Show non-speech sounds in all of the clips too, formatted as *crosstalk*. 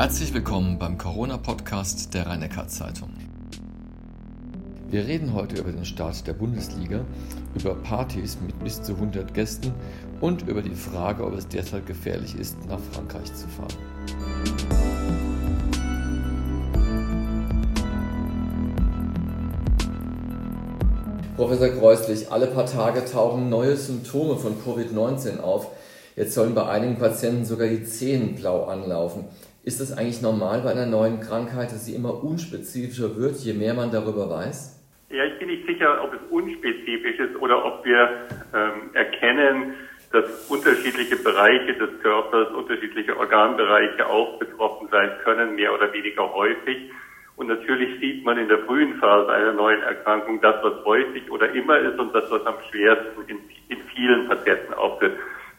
Herzlich willkommen beim Corona-Podcast der rhein zeitung Wir reden heute über den Start der Bundesliga, über Partys mit bis zu 100 Gästen und über die Frage, ob es derzeit gefährlich ist, nach Frankreich zu fahren. Professor Kreuslich, alle paar Tage tauchen neue Symptome von Covid-19 auf. Jetzt sollen bei einigen Patienten sogar die Zehen blau anlaufen. Ist es eigentlich normal bei einer neuen Krankheit, dass sie immer unspezifischer wird, je mehr man darüber weiß? Ja, ich bin nicht sicher, ob es unspezifisch ist oder ob wir ähm, erkennen, dass unterschiedliche Bereiche des Körpers, unterschiedliche Organbereiche auch betroffen sein können, mehr oder weniger häufig. Und natürlich sieht man in der frühen Phase einer neuen Erkrankung das, was häufig oder immer ist und das, was am schwersten in, in vielen Patienten auftritt.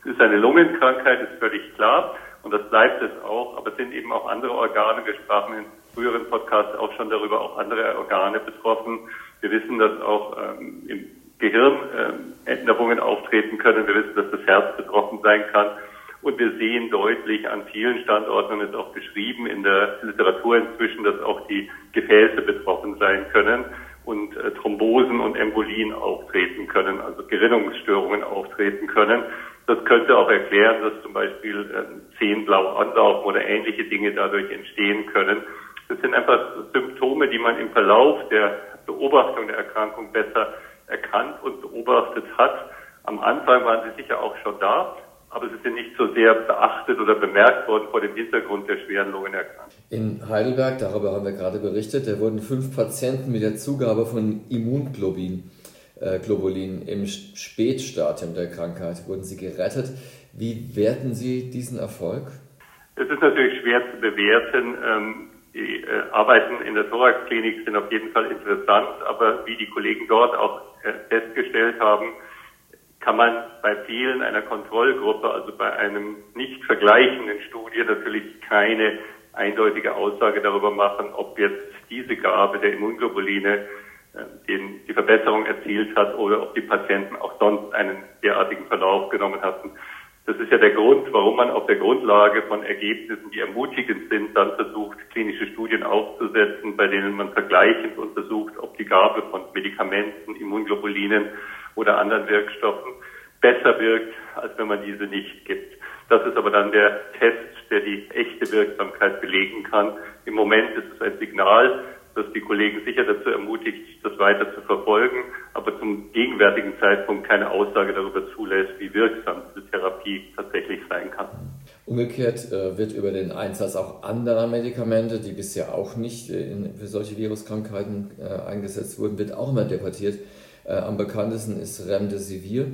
Es ist eine Lungenkrankheit, ist völlig klar. Und das bleibt es auch. Aber es sind eben auch andere Organe. Wir sprachen in früheren Podcasts auch schon darüber, auch andere Organe betroffen. Wir wissen, dass auch ähm, im Gehirn ähm, Änderungen auftreten können. Wir wissen, dass das Herz betroffen sein kann. Und wir sehen deutlich an vielen Standorten, und es ist auch beschrieben in der Literatur inzwischen, dass auch die Gefäße betroffen sein können und äh, Thrombosen und Embolien auftreten können, also Gerinnungsstörungen auftreten können. Das könnte auch erklären, dass zum Beispiel äh, Zehenblau anlaufen oder ähnliche Dinge dadurch entstehen können. Das sind einfach Symptome, die man im Verlauf der Beobachtung der Erkrankung besser erkannt und beobachtet hat. Am Anfang waren sie sicher auch schon da, aber sie sind nicht so sehr beachtet oder bemerkt worden vor dem Hintergrund der schweren Lungenerkrankung. In Heidelberg, darüber haben wir gerade berichtet, da wurden fünf Patienten mit der Zugabe von Immunglobin Globulin im Spätstadium der Krankheit wurden sie gerettet. Wie werten Sie diesen Erfolg? Es ist natürlich schwer zu bewerten. Ähm, die äh, Arbeiten in der Thoraxklinik sind auf jeden Fall interessant, aber wie die Kollegen dort auch äh, festgestellt haben, kann man bei vielen einer Kontrollgruppe, also bei einem nicht vergleichenden Studie natürlich keine eindeutige Aussage darüber machen, ob jetzt diese Gabe der Immunglobuline äh, den, die Verbesserung erzielt hat oder ob die Patienten auch sonst einen derartigen Verlauf genommen hatten. Das ist ja der Grund, warum man auf der Grundlage von Ergebnissen, die ermutigend sind, dann versucht, klinische Studien aufzusetzen, bei denen man vergleichend untersucht, ob die Gabe von Medikamenten, Immunglobulinen oder anderen Wirkstoffen besser wirkt, als wenn man diese nicht gibt. Das ist aber dann der Test, der die echte Wirksamkeit belegen kann. Im Moment ist es ein Signal, dass die Kollegen sicher dazu ermutigt, das weiter zu verfolgen, aber zum gegenwärtigen Zeitpunkt keine Aussage darüber zulässt, wie wirksam diese Therapie tatsächlich sein kann. Umgekehrt äh, wird über den Einsatz auch anderer Medikamente, die bisher auch nicht äh, in, für solche Viruskrankheiten äh, eingesetzt wurden, wird auch immer debattiert. Am bekanntesten ist Remdesivir,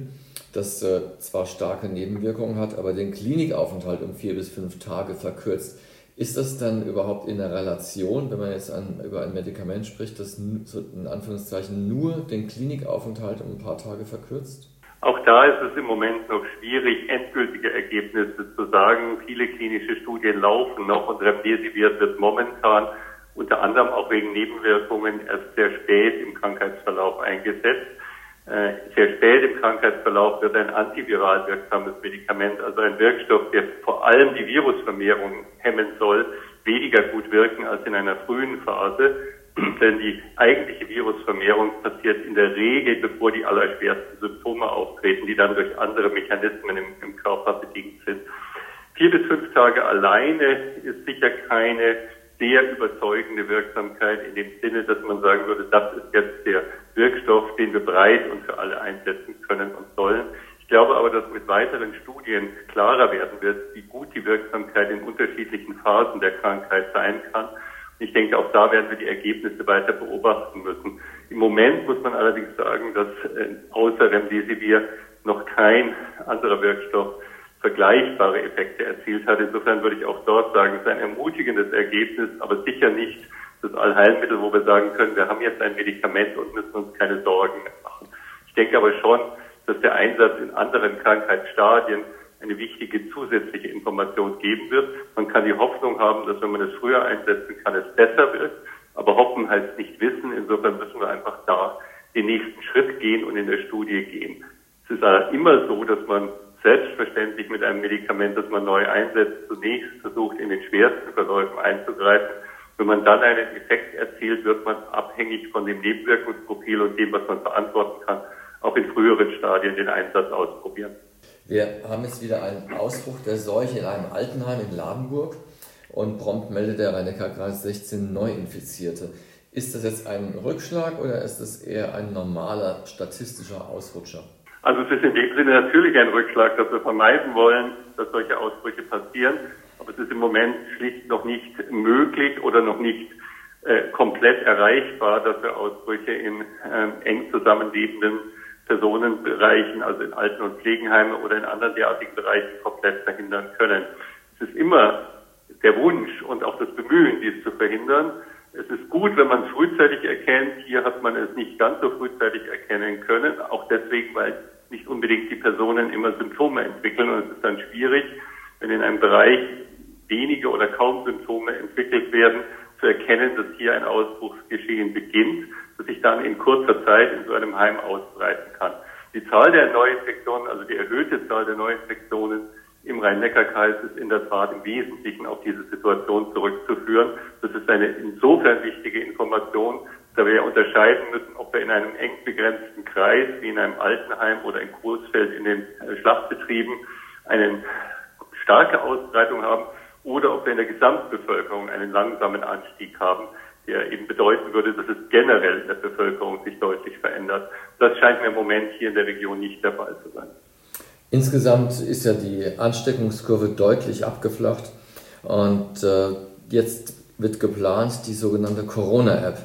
das zwar starke Nebenwirkungen hat, aber den Klinikaufenthalt um vier bis fünf Tage verkürzt. Ist das dann überhaupt in der Relation, wenn man jetzt an, über ein Medikament spricht, das in Anführungszeichen nur den Klinikaufenthalt um ein paar Tage verkürzt? Auch da ist es im Moment noch schwierig, endgültige Ergebnisse zu sagen. Viele klinische Studien laufen noch und Remdesivir wird momentan unter anderem auch wegen Nebenwirkungen erst sehr spät im Krankheitsverlauf eingesetzt. Äh, sehr spät im Krankheitsverlauf wird ein antiviral wirksames Medikament, also ein Wirkstoff, der vor allem die Virusvermehrung hemmen soll, weniger gut wirken als in einer frühen Phase. *clears throat* Denn die eigentliche Virusvermehrung passiert in der Regel, bevor die allerschwersten Symptome auftreten, die dann durch andere Mechanismen im, im Körper bedingt sind. Vier bis fünf Tage alleine ist sicher keine sehr überzeugende Wirksamkeit in dem Sinne, dass man sagen würde, das ist jetzt der Wirkstoff, den wir breit und für alle einsetzen können und sollen. Ich glaube aber, dass mit weiteren Studien klarer werden wird, wie gut die Wirksamkeit in unterschiedlichen Phasen der Krankheit sein kann. Ich denke, auch da werden wir die Ergebnisse weiter beobachten müssen. Im Moment muss man allerdings sagen, dass äh, außer Remdesivir noch kein anderer Wirkstoff vergleichbare Effekte erzielt hat. Insofern würde ich auch dort sagen, es ist ein ermutigendes Ergebnis, aber sicher nicht das Allheilmittel, wo wir sagen können, wir haben jetzt ein Medikament und müssen uns keine Sorgen machen. Ich denke aber schon, dass der Einsatz in anderen Krankheitsstadien eine wichtige zusätzliche Information geben wird. Man kann die Hoffnung haben, dass wenn man es früher einsetzen kann, es besser wird. Aber hoffen heißt nicht wissen. Insofern müssen wir einfach da den nächsten Schritt gehen und in der Studie gehen. Es ist immer so, dass man selbstverständlich mit einem Medikament, das man neu einsetzt, zunächst versucht, in den schwersten Verläufen einzugreifen. Wenn man dann einen Effekt erzielt, wird man abhängig von dem Nebenwirkungsprofil und dem, was man verantworten kann, auch in früheren Stadien den Einsatz ausprobieren. Wir haben jetzt wieder einen Ausbruch der Seuche in einem Altenheim in Ladenburg und prompt meldet der rhein kreis 16 Neuinfizierte. Ist das jetzt ein Rückschlag oder ist das eher ein normaler statistischer Ausrutscher? Also es ist in dem Sinne natürlich ein Rückschlag, dass wir vermeiden wollen, dass solche Ausbrüche passieren. Aber es ist im Moment schlicht noch nicht möglich oder noch nicht äh, komplett erreichbar, dass wir Ausbrüche in äh, eng zusammenlebenden Personenbereichen, also in Alten- und Pflegenheimen oder in anderen derartigen Bereichen komplett verhindern können. Es ist immer der Wunsch und auch das Bemühen, dies zu verhindern. Es ist gut, wenn man es frühzeitig erkennt. Hier hat man es nicht ganz so frühzeitig erkennen können, auch deswegen, weil nicht unbedingt die Personen immer Symptome entwickeln und es ist dann schwierig, wenn in einem Bereich wenige oder kaum Symptome entwickelt werden, zu erkennen, dass hier ein Ausbruchsgeschehen beginnt, das sich dann in kurzer Zeit in so einem Heim ausbreiten kann. Die Zahl der Neuinfektionen, also die erhöhte Zahl der Neuinfektionen im Rhein-Neckar-Kreis ist in der Tat im Wesentlichen auf diese Situation zurückzuführen. Das ist eine insofern wichtige Information, da wir ja unterscheiden müssen, ob wir in einem eng begrenzten Kreis, wie in einem Altenheim oder in Coesfeld in den äh, Schlachtbetrieben, eine starke Ausbreitung haben oder ob wir in der Gesamtbevölkerung einen langsamen Anstieg haben, der eben bedeuten würde, dass es generell in der Bevölkerung sich deutlich verändert. Das scheint mir im Moment hier in der Region nicht der Fall zu sein. Insgesamt ist ja die Ansteckungskurve deutlich abgeflacht und äh, jetzt wird geplant die sogenannte Corona-App.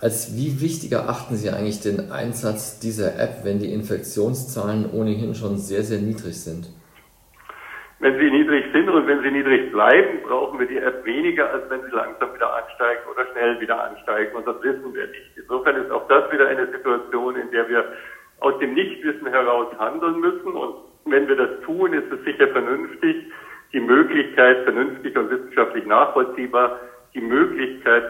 Als wie wichtig erachten Sie eigentlich den Einsatz dieser App, wenn die Infektionszahlen ohnehin schon sehr, sehr niedrig sind? Wenn sie niedrig sind und wenn sie niedrig bleiben, brauchen wir die App weniger, als wenn sie langsam wieder ansteigen oder schnell wieder ansteigen. Und das wissen wir nicht. Insofern ist auch das wieder eine Situation, in der wir aus dem Nichtwissen heraus handeln müssen und wenn wir das tun, ist es sicher vernünftig, die Möglichkeit, vernünftig und wissenschaftlich nachvollziehbar, die Möglichkeit,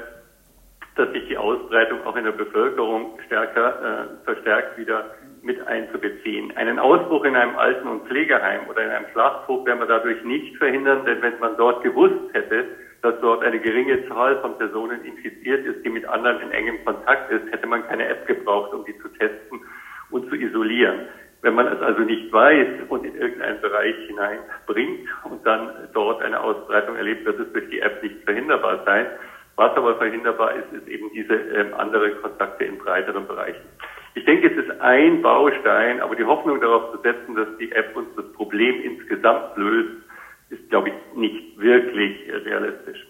dass sich die Ausbreitung auch in der Bevölkerung stärker äh, verstärkt wieder mit einzubeziehen. Einen Ausbruch in einem Alten- und Pflegeheim oder in einem Schlachthof werden wir dadurch nicht verhindern, denn wenn man dort gewusst hätte, dass dort eine geringe Zahl von Personen infiziert ist, die mit anderen in engem Kontakt ist, hätte man keine App gebraucht, um die zu testen und zu isolieren. Wenn man es also nicht weiß und in irgendeinen Bereich hineinbringt und dann dort eine Ausbreitung erlebt, wird es durch die App nicht verhinderbar sein. Was aber verhinderbar ist, ist eben diese ähm, anderen Kontakte in breiteren Bereichen. Ich denke, es ist ein Baustein, aber die Hoffnung darauf zu setzen, dass die App uns das Problem insgesamt löst, ist, glaube ich, nicht wirklich realistisch.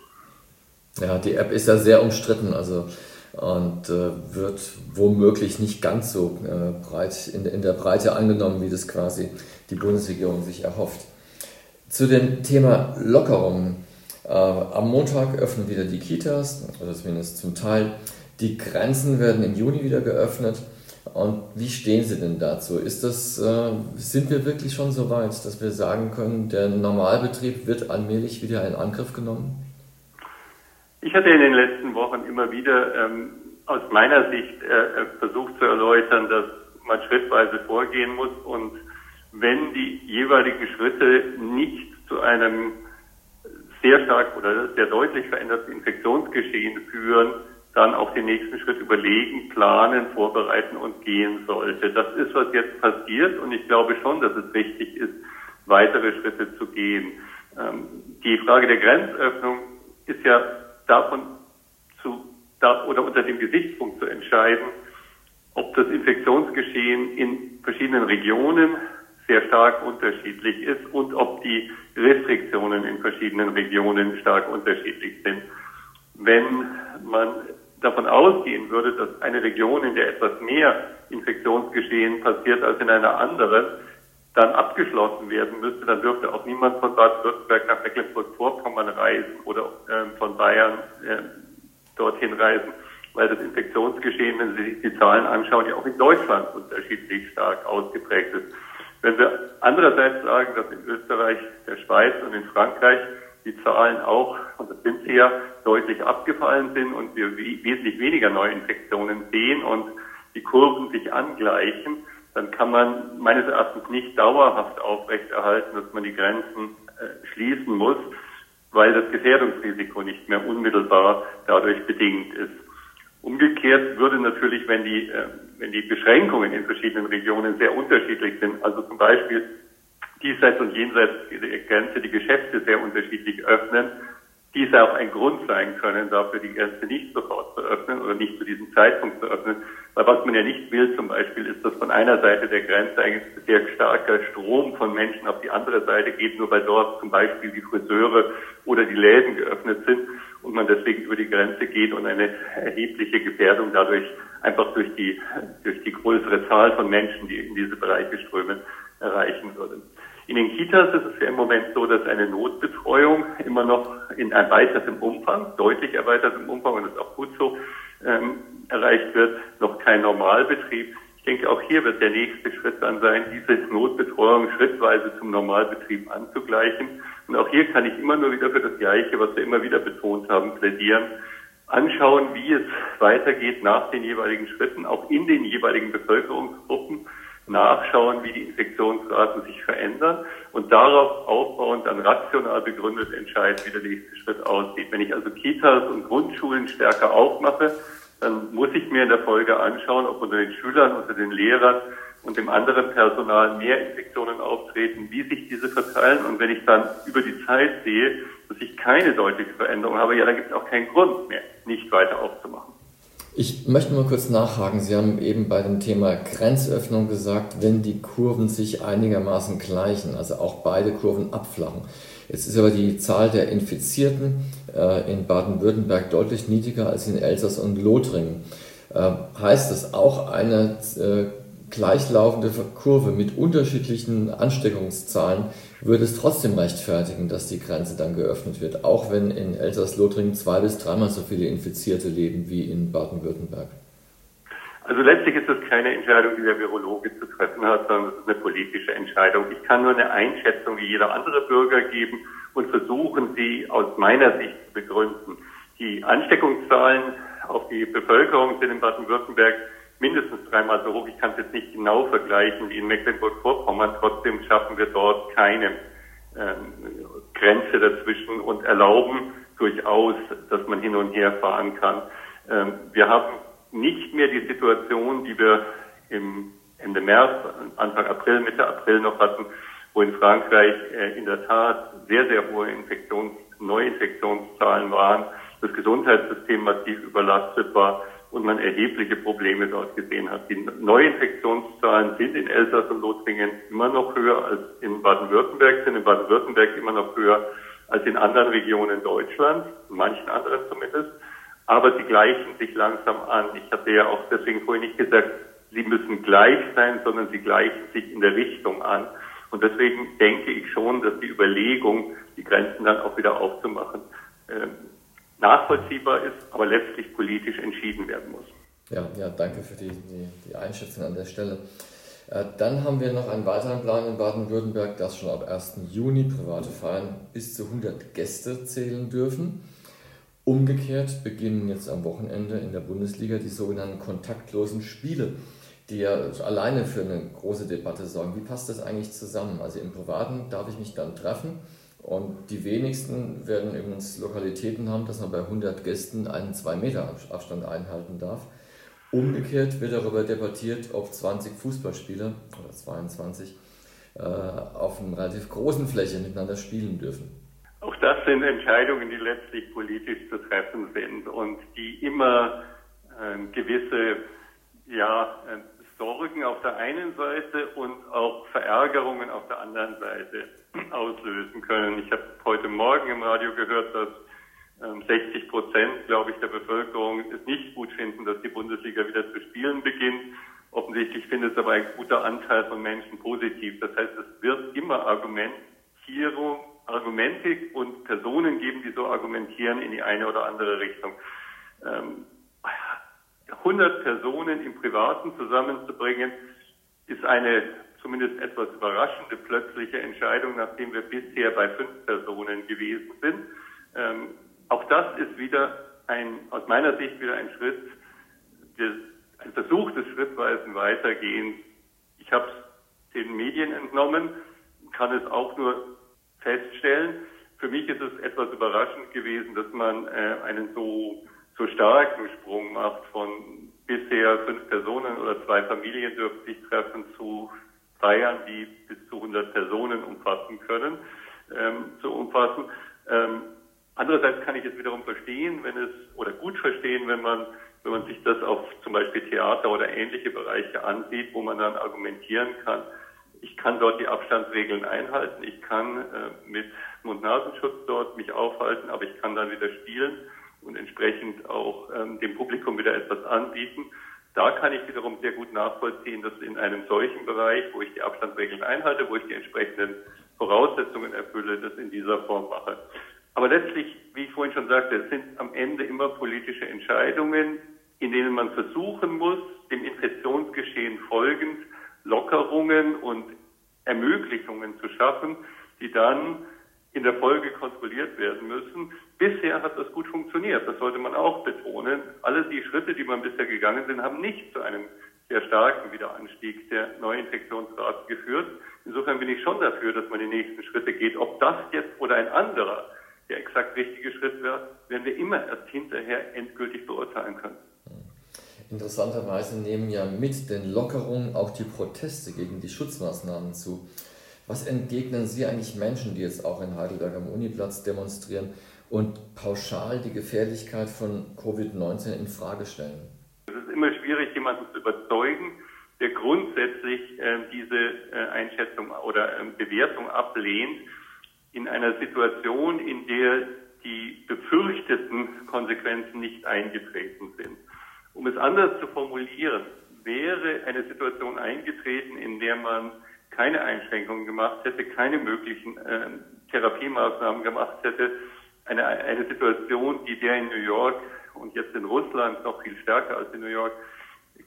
Ja, die App ist ja sehr umstritten. Also und äh, wird womöglich nicht ganz so äh, breit in, in, der Breite angenommen, wie das quasi die Bundesregierung sich erhofft. Zu dem Thema Lockerungen. Äh, am Montag öffnen wieder die Kitas, oder zumindest zum Teil. Die Grenzen werden im Juni wieder geöffnet. Und wie stehen Sie denn dazu? Ist das, äh, sind wir wirklich schon so weit, dass wir sagen können, der Normalbetrieb wird allmählich wieder in Angriff genommen? Ich hatte in den letzten Wochen immer wieder ähm, aus meiner Sicht äh, äh, versucht zu erläutern, dass man schrittweise vorgehen muss und wenn die jeweiligen Schritte nicht zu einem sehr stark oder sehr deutlich veränderten Infektionsgeschehen führen, dann auch den nächsten Schritt überlegen, planen, vorbereiten und gehen sollte. Das ist, was jetzt passiert und ich glaube schon, dass es richtig ist, weitere Schritte zu gehen. Ähm, die Frage der Grenzöffnung ist ja davon zu, da, oder unter dem Gesichtspunkt zu entscheiden, ob das Infektionsgeschehen in verschiedenen Regionen sehr stark unterschiedlich ist und ob die Restriktionen in verschiedenen Regionen stark unterschiedlich sind. Wenn man davon ausgehen würde, dass eine Region, in der etwas mehr Infektionsgeschehen passiert als in einer anderen, dann abgeschlossen werden müsste, dann dürfte auch niemand von Baden-Württemberg nach Mecklenburg-Vorpommern reisen oder äh, von Bayern äh, dorthin reisen, weil das Infektionsgeschehen, wenn Sie sich die Zahlen anschauen, ja auch in Deutschland unterschiedlich stark ausgeprägt ist. Wenn wir andererseits sagen, dass in Österreich, der Schweiz und in Frankreich die Zahlen auch, und das sind sie ja, deutlich abgefallen sind und wir wesentlich weniger Neuinfektionen sehen und die Kurven sich angleichen, dann kann man meines Erachtens nicht dauerhaft aufrechterhalten, dass man die Grenzen äh, schließen muss, weil das Gefährdungsrisiko nicht mehr unmittelbar dadurch bedingt ist. Umgekehrt würde natürlich, wenn die, äh, wenn die Beschränkungen in verschiedenen Regionen sehr unterschiedlich sind, also zum Beispiel diesseits und jenseits der Grenze die Geschäfte sehr unterschiedlich öffnen, dies auch ein Grund sein können, dafür die Grenze nicht sofort zu öffnen oder nicht zu diesem Zeitpunkt zu öffnen. Weil was man ja nicht will zum Beispiel ist, dass von einer Seite der Grenze ein sehr starker Strom von Menschen auf die andere Seite geht, nur weil dort zum Beispiel die Friseure oder die Läden geöffnet sind und man deswegen über die Grenze geht und eine erhebliche Gefährdung dadurch einfach durch die, durch die größere Zahl von Menschen, die in diese Bereiche strömen, erreichen würde. In den Kitas ist es ja im Moment so, dass eine Notbetreuung immer noch in erweitertem Umfang, deutlich erweitertem Umfang, und das ist auch gut so, ähm, erreicht wird, noch kein Normalbetrieb. Ich denke, auch hier wird der nächste Schritt dann sein, diese Notbetreuung schrittweise zum Normalbetrieb anzugleichen. Und auch hier kann ich immer nur wieder für das Gleiche, was wir immer wieder betont haben, plädieren. Anschauen, wie es weitergeht nach den jeweiligen Schritten, auch in den jeweiligen Bevölkerungsgruppen nachschauen, wie die Infektionsraten sich verändern und darauf aufbauend dann rational begründet entscheiden, wie der nächste Schritt aussieht. Wenn ich also Kitas und Grundschulen stärker aufmache, dann muss ich mir in der Folge anschauen, ob unter den Schülern, unter den Lehrern und dem anderen Personal mehr Infektionen auftreten, wie sich diese verteilen. Und wenn ich dann über die Zeit sehe, dass ich keine deutliche Veränderung habe, ja, dann gibt es auch keinen Grund mehr, nicht weiter aufzumachen. Ich möchte mal kurz nachhaken. Sie haben eben bei dem Thema Grenzöffnung gesagt, wenn die Kurven sich einigermaßen gleichen, also auch beide Kurven abflachen. Jetzt ist aber die Zahl der Infizierten äh, in Baden-Württemberg deutlich niedriger als in Elsass und Lothringen. Äh, heißt das auch eine äh, gleichlaufende Kurve mit unterschiedlichen Ansteckungszahlen würde es trotzdem rechtfertigen, dass die Grenze dann geöffnet wird, auch wenn in Elsass-Lothringen zwei bis dreimal so viele Infizierte leben wie in Baden-Württemberg? Also letztlich ist das keine Entscheidung, die der Virologe zu treffen hat, sondern es ist eine politische Entscheidung. Ich kann nur eine Einschätzung wie jeder andere Bürger geben und versuchen, sie aus meiner Sicht zu begründen. Die Ansteckungszahlen auf die Bevölkerung sind in Baden-Württemberg mindestens dreimal so hoch. Ich kann es jetzt nicht genau vergleichen wie in Mecklenburg-Vorpommern. Trotzdem schaffen wir dort keine ähm, Grenze dazwischen und erlauben durchaus, dass man hin und her fahren kann. Ähm, wir haben nicht mehr die Situation, die wir im Ende März, Anfang April, Mitte April noch hatten, wo in Frankreich äh, in der Tat sehr, sehr hohe Infektions-, Neuinfektionszahlen waren, das Gesundheitssystem massiv überlastet war und man erhebliche Probleme dort gesehen hat. Die Neuinfektionszahlen sind in Elsass und Lothringen immer noch höher als in Baden-Württemberg, sind in Baden-Württemberg immer noch höher als in anderen Regionen Deutschlands, in manchen anderen zumindest. Aber sie gleichen sich langsam an. Ich hatte ja auch deswegen vorhin nicht gesagt, sie müssen gleich sein, sondern sie gleichen sich in der Richtung an. Und deswegen denke ich schon, dass die Überlegung, die Grenzen dann auch wieder aufzumachen, ähm, nachvollziehbar ist, aber letztlich politisch entschieden werden muss. Ja, ja danke für die, die, die Einschätzung an der Stelle. Äh, dann haben wir noch einen weiteren Plan in Baden-Württemberg, dass schon ab 1. Juni private Feiern bis zu 100 Gäste zählen dürfen. Umgekehrt beginnen jetzt am Wochenende in der Bundesliga die sogenannten kontaktlosen Spiele, die ja alleine für eine große Debatte sorgen. Wie passt das eigentlich zusammen? Also im Privaten darf ich mich dann treffen und die wenigsten werden übrigens Lokalitäten haben, dass man bei 100 Gästen einen 2 Meter Abstand einhalten darf. Umgekehrt wird darüber debattiert, ob 20 Fußballspieler oder 22 äh, auf einer relativ großen Fläche miteinander spielen dürfen. Auch das sind Entscheidungen, die letztlich politisch zu treffen sind und die immer äh, gewisse ja, äh, Sorgen auf der einen Seite und auch Verärgerungen auf der anderen Seite *clears throat* auslösen können. Ich habe heute Morgen im Radio gehört, dass 60 ähm, Prozent, glaube ich, der Bevölkerung es nicht gut finden, dass die Bundesliga wieder zu spielen beginnt. Offensichtlich findet es aber ein guter Anteil von Menschen positiv. Das heißt, es wird immer Argumentierung, Argumente und Personen geben, die so argumentieren in die eine oder andere Richtung. 100 ähm, Personen im Privaten zusammenzubringen, ist eine zumindest etwas überraschende plötzliche Entscheidung, nachdem wir bisher bei fünf Personen gewesen sind. Ähm, auch das ist wieder ein, aus meiner Sicht wieder ein Schritt, des, ein Versuch des schrittweisen Weitergehens. Ich Ich habe es den Medien entnommen, kann es auch nur feststellen. Für mich ist es etwas überraschend gewesen, dass man äh, einen so, so starken Sprung macht von bisher fünf Personen oder zwei Familien dürfen sich treffen zu Feiern, die bis zu 100 Personen umfassen können, ähm, zu umfassen. Ähm, andererseits kann ich es wiederum verstehen, wenn es, oder gut verstehen, wenn man, wenn man sich das auf zum Beispiel Theater oder ähnliche Bereiche ansieht, wo man dann argumentieren kann, ich kann dort die Abstandsregeln einhalten, ich kann äh, mit Mund-Nasenschutz dort mich aufhalten, aber ich kann dann wieder spielen und entsprechend auch ähm, dem Publikum wieder etwas anbieten. Da kann ich wiederum sehr gut nachvollziehen, dass in einem solchen Bereich, wo ich die Abstandsregeln einhalte, wo ich die entsprechenden Voraussetzungen erfülle, das in dieser Form mache. Aber letztlich, wie ich vorhin schon sagte, es sind am Ende immer politische Entscheidungen, in denen man versuchen muss, dem Infektionsgeschehen folgend Lockerungen und Ermöglichungen zu schaffen, die dann in der Folge kontrolliert werden müssen. Bisher hat das gut funktioniert, das sollte man auch betonen. Alle die Schritte, die man bisher gegangen sind, haben nicht zu einem sehr starken Wiederanstieg der Neuinfektionsrate geführt. Insofern bin ich schon dafür, dass man die nächsten Schritte geht. Ob das jetzt oder ein anderer der exakt richtige Schritt wäre, werden wir immer erst hinterher endgültig beurteilen können. Interessanterweise nehmen ja mit den Lockerungen auch die Proteste gegen die Schutzmaßnahmen zu. Was entgegnen Sie eigentlich Menschen, die jetzt auch in Heidelberg am Uniplatz demonstrieren und pauschal die Gefährlichkeit von Covid-19 in Frage stellen? Es ist immer schwierig, jemanden zu überzeugen, der grundsätzlich äh, diese äh, Einschätzung oder äh, Bewertung ablehnt, in einer Situation, in der die befürchteten Konsequenzen nicht eingetreten sind. Um es anders zu formulieren, wäre eine Situation eingetreten, in der man keine Einschränkungen gemacht hätte, keine möglichen äh, Therapiemaßnahmen gemacht hätte, eine, eine Situation, die der in New York und jetzt in Russland noch viel stärker als in New York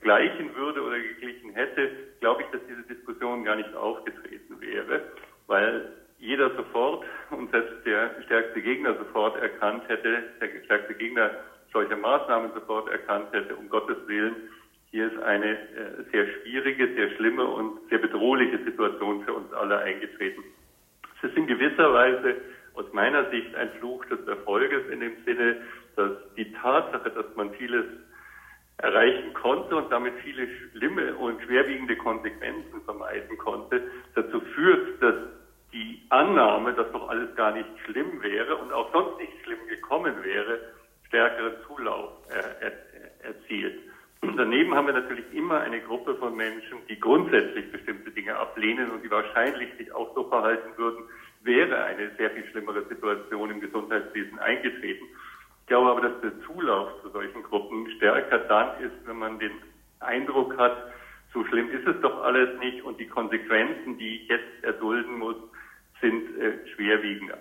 gleichen würde oder geglichen hätte, glaube ich, dass diese Diskussion gar nicht aufgetreten wäre, weil jeder sofort und selbst der stärkste Gegner sofort erkannt hätte, der stärkste Gegner solche Maßnahmen sofort erkannt hätte, um Gottes Willen, hier ist eine äh, sehr schwierige, sehr schlimme und sehr bedrohliche Situation für uns alle eingetreten. Es ist in gewisser Weise aus meiner Sicht ein Fluch des Erfolges in dem Sinne, dass die Tatsache, dass man vieles erreichen konnte und damit viele schlimme und schwerwiegende Konsequenzen vermeiden konnte, dazu führt, dass die Annahme, dass doch alles gar nicht schlimm wäre und auch sonst nicht schlimm gekommen wäre, stärkeren Zulauf er, er, erzielt. Und daneben haben wir natürlich immer eine Gruppe von Menschen, die grundsätzlich bestimmte Dinge ablehnen und die wahrscheinlich sich auch so verhalten würden, wäre eine sehr viel schlimmere Situation im Gesundheitswesen eingetreten. Ich glaube aber, dass der Zulauf zu solchen Gruppen stärker dann ist, wenn man den Eindruck hat, so schlimm ist es doch alles nicht und die Konsequenzen, die ich jetzt erdulden muss, sind äh, schwerwiegender.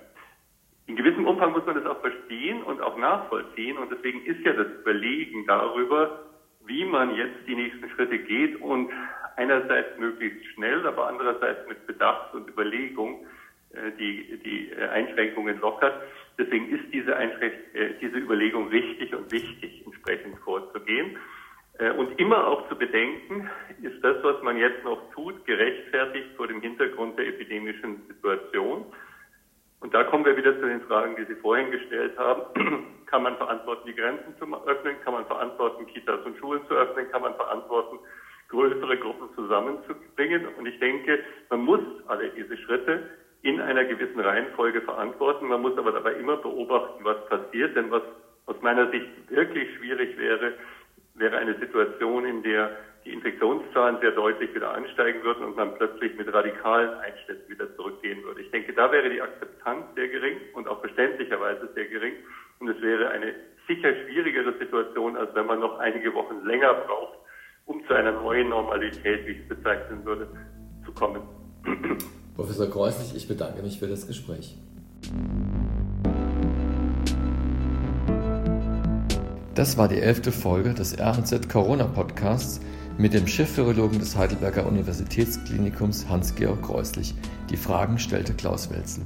In gewissem Umfang muss man das auch verstehen und auch nachvollziehen. Und deswegen ist ja das Überlegen darüber, wie man jetzt die nächsten Schritte geht und einerseits möglichst schnell, aber andererseits mit Bedacht und Überlegung die, die äh, Einschränkungen lockert. Deswegen ist diese, Einschränk äh, diese Überlegung richtig und wichtig, entsprechend vorzugehen. Und immer auch zu bedenken, ist das, was man jetzt noch tut, gerechtfertigt vor dem Hintergrund der epidemischen Situation. Und da kommen wir wieder zu den Fragen, die Sie vorhin gestellt haben. *clears throat* kann man verantworten, die Grenzen zu öffnen? Kann man verantworten, Kitas und Schulen zu öffnen? Kann man verantworten, größere Gruppen zusammenzubringen? Und ich denke, man muss alle diese Schritte in einer gewissen Reihenfolge verantworten. Man muss aber dabei immer beobachten, was passiert. Denn was aus meiner Sicht wirklich schwierig wäre, wäre eine Situation, in der die Infektionszahlen sehr deutlich wieder ansteigen würden und man plötzlich mit radikalen Einschnitten wieder zurückgehen würde. Ich denke, da wäre die Akzeptanz sehr gering und auch verständlicherweise sehr gering. Und es wäre eine sicher schwierigere Situation, als wenn man noch einige Wochen länger braucht, um zu einer neuen Normalität, wie ich es bezeichnen würde, zu kommen. Professor Kreuslich, ich bedanke mich für das Gespräch. Das war die elfte Folge des RNZ Corona Podcasts mit dem Chefvirologen des Heidelberger Universitätsklinikums Hans-Georg Kreuslich. Die Fragen stellte Klaus Welzel.